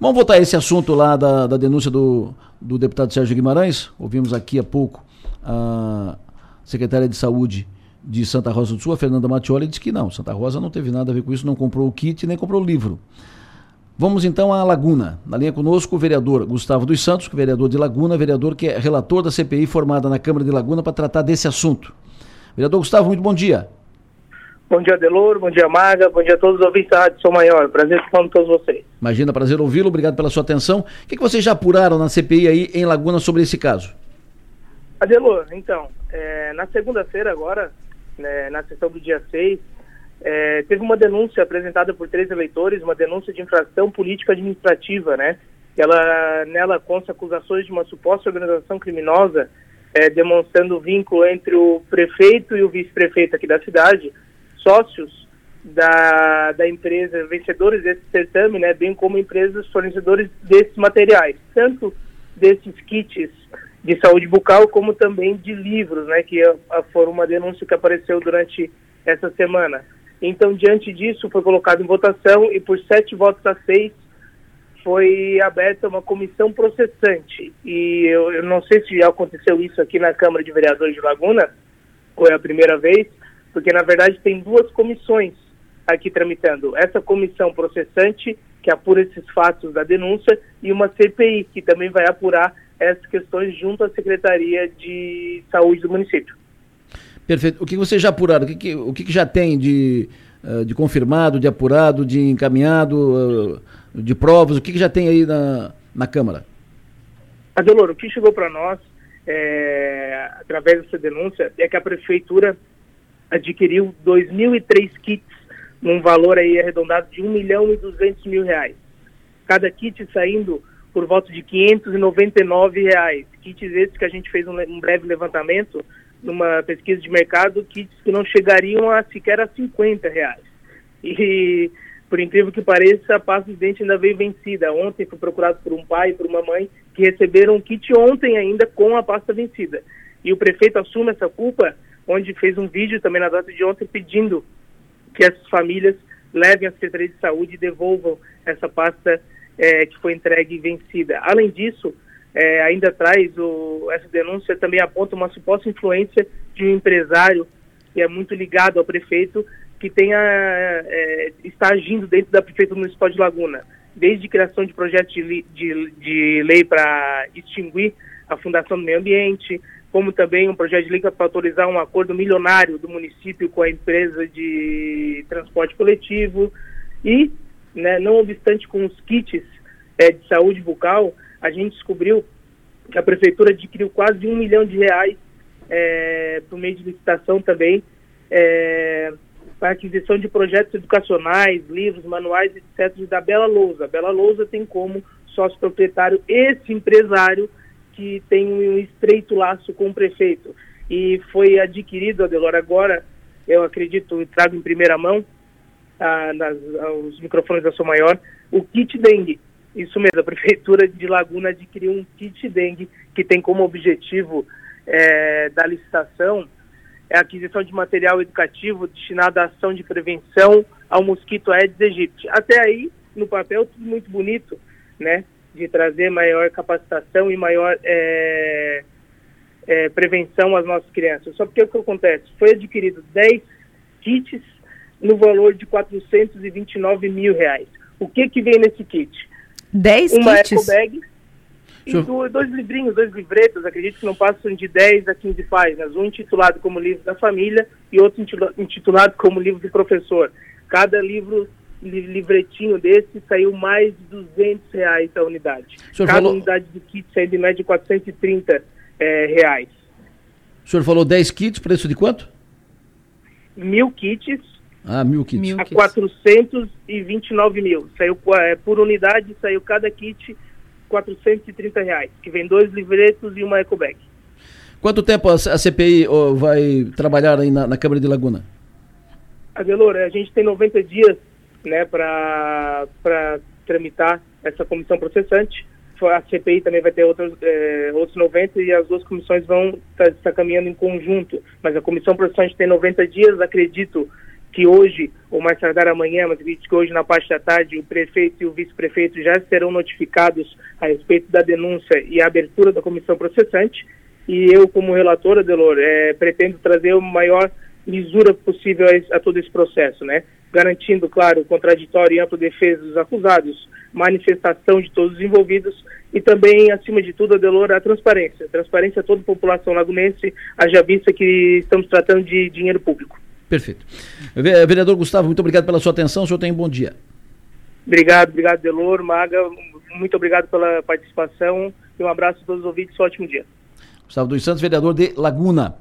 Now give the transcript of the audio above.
Vamos voltar a esse assunto lá da, da denúncia do, do deputado Sérgio Guimarães. Ouvimos aqui há pouco a secretária de Saúde de Santa Rosa do Sul, a Fernanda Mattioli, disse que não, Santa Rosa não teve nada a ver com isso, não comprou o kit nem comprou o livro. Vamos então à Laguna. Na linha conosco o vereador Gustavo dos Santos, é vereador de Laguna, vereador que é relator da CPI formada na Câmara de Laguna para tratar desse assunto. Vereador Gustavo, muito bom dia. Bom dia, Delor, bom dia, Maga, bom dia a todos os ouvintes da Rádio Sou Maior. Prazer estar com todos vocês. Imagina, prazer ouvi-lo, obrigado pela sua atenção. O que, que vocês já apuraram na CPI aí em Laguna sobre esse caso? Adelor, então, é, na segunda-feira agora, né, na sessão do dia 6, é, teve uma denúncia apresentada por três eleitores, uma denúncia de infração política administrativa, né? Ela, nela consta acusações de uma suposta organização criminosa, é, demonstrando o vínculo entre o prefeito e o vice-prefeito aqui da cidade, sócios da, da empresa, vencedores desse certame, né? Bem como empresas fornecedores desses materiais, tanto desses kits de saúde bucal, como também de livros, né? Que é, foram uma denúncia que apareceu durante essa semana. Então, diante disso, foi colocado em votação e por sete votos a seis foi aberta uma comissão processante. E eu, eu, não sei se já aconteceu isso aqui na Câmara de Vereadores de Laguna, ou é a primeira vez, porque na verdade tem duas comissões aqui tramitando. Essa comissão processante, que apura esses fatos da denúncia, e uma CPI, que também vai apurar essas questões junto à Secretaria de Saúde do município. Perfeito. O que você já apuraram? O que, que o que, que, já tem de, uh, de confirmado, de apurado, de encaminhado, uh, de provas? O que, que já tem aí na, na Câmara? Adelor, o que chegou para nós, é, através dessa denúncia, é que a Prefeitura adquiriu 2.003 kits num valor aí arredondado de 1 milhão e 200 mil reais. Cada kit saindo por volta de 599 reais. Kits esses que a gente fez um, um breve levantamento numa pesquisa de mercado, kits que não chegariam a sequer a 50 reais. E, por incrível que pareça, a pasta de dente ainda veio vencida. Ontem foi procurado por um pai e por uma mãe que receberam um kit ontem ainda com a pasta vencida. E o prefeito assume essa culpa, onde fez um vídeo também na data de ontem pedindo que essas famílias levem à Secretaria de Saúde e devolvam essa pasta é, que foi entregue e vencida. Além disso, é, ainda traz o, essa denúncia também aponta uma suposta influência de um empresário que é muito ligado ao prefeito que tenha é, está agindo dentro da prefeitura municipal de Laguna, desde criação de projetos de, de, de lei para extinguir a Fundação do Meio Ambiente, como também um projeto de lei para autorizar um acordo milionário do município com a empresa de transporte coletivo e, né, não obstante com os kits é, de saúde bucal, a gente descobriu que a prefeitura adquiriu quase um milhão de reais é, por meio de licitação também é, para aquisição de projetos educacionais, livros, manuais, etc. da Bela Lousa. A Bela Lousa tem como sócio proprietário esse empresário que tem um estreito laço com o prefeito. E foi adquirido, Adelor, agora, eu acredito, trago em primeira mão, ah, nas, aos microfones da sua maior, o kit dengue isso mesmo, a Prefeitura de Laguna adquiriu um kit dengue que tem como objetivo é, da licitação é a aquisição de material educativo destinado à ação de prevenção ao mosquito Aedes aegypti. Até aí, no papel, tudo muito bonito, né? De trazer maior capacitação e maior é, é, prevenção às nossas crianças. Só porque o que acontece? Foi adquirido 10 kits no valor de 429 mil reais. O que que vem nesse kit? 10 uma kits? eco bag e dois, dois livrinhos, dois livretos, acredito que não passam de 10 a 15 páginas, um intitulado como livro da família e outro intitulado como livro do professor. Cada livro livretinho desse saiu mais de 200 reais a unidade. Cada falou... unidade de kit saiu de média 430 é, reais. O senhor falou 10 kits, preço de quanto? Mil kits ah, mil kits. Mil a 429 mil. Saiu é, por unidade, saiu cada kit 430 reais, que vem dois livretos e uma ecobag. Quanto tempo a, a CPI oh, vai trabalhar aí na, na, Câmara de Laguna? Adelor, a gente tem 90 dias né, para tramitar essa comissão processante. A CPI também vai ter outros, é, outros 90 e as duas comissões vão estar tá, tá caminhando em conjunto. Mas a comissão processante tem 90 dias, acredito que hoje, ou mais tardar amanhã, mas acredito que hoje na parte da tarde, o prefeito e o vice-prefeito já serão notificados a respeito da denúncia e a abertura da comissão processante. E eu, como relator, Adelor, é, pretendo trazer o maior lisura possível a, a todo esse processo, né? Garantindo, claro, contraditório e ampla defesa dos acusados, manifestação de todos os envolvidos e também, acima de tudo, Adelor, a transparência. Transparência a toda a população lagunense, haja vista que estamos tratando de dinheiro público. Perfeito. Vereador Gustavo, muito obrigado pela sua atenção. O senhor tem um bom dia. Obrigado, obrigado, Delor, Maga. Muito obrigado pela participação e um abraço a todos os ouvintes. Um ótimo dia. Gustavo dos Santos, vereador de Laguna.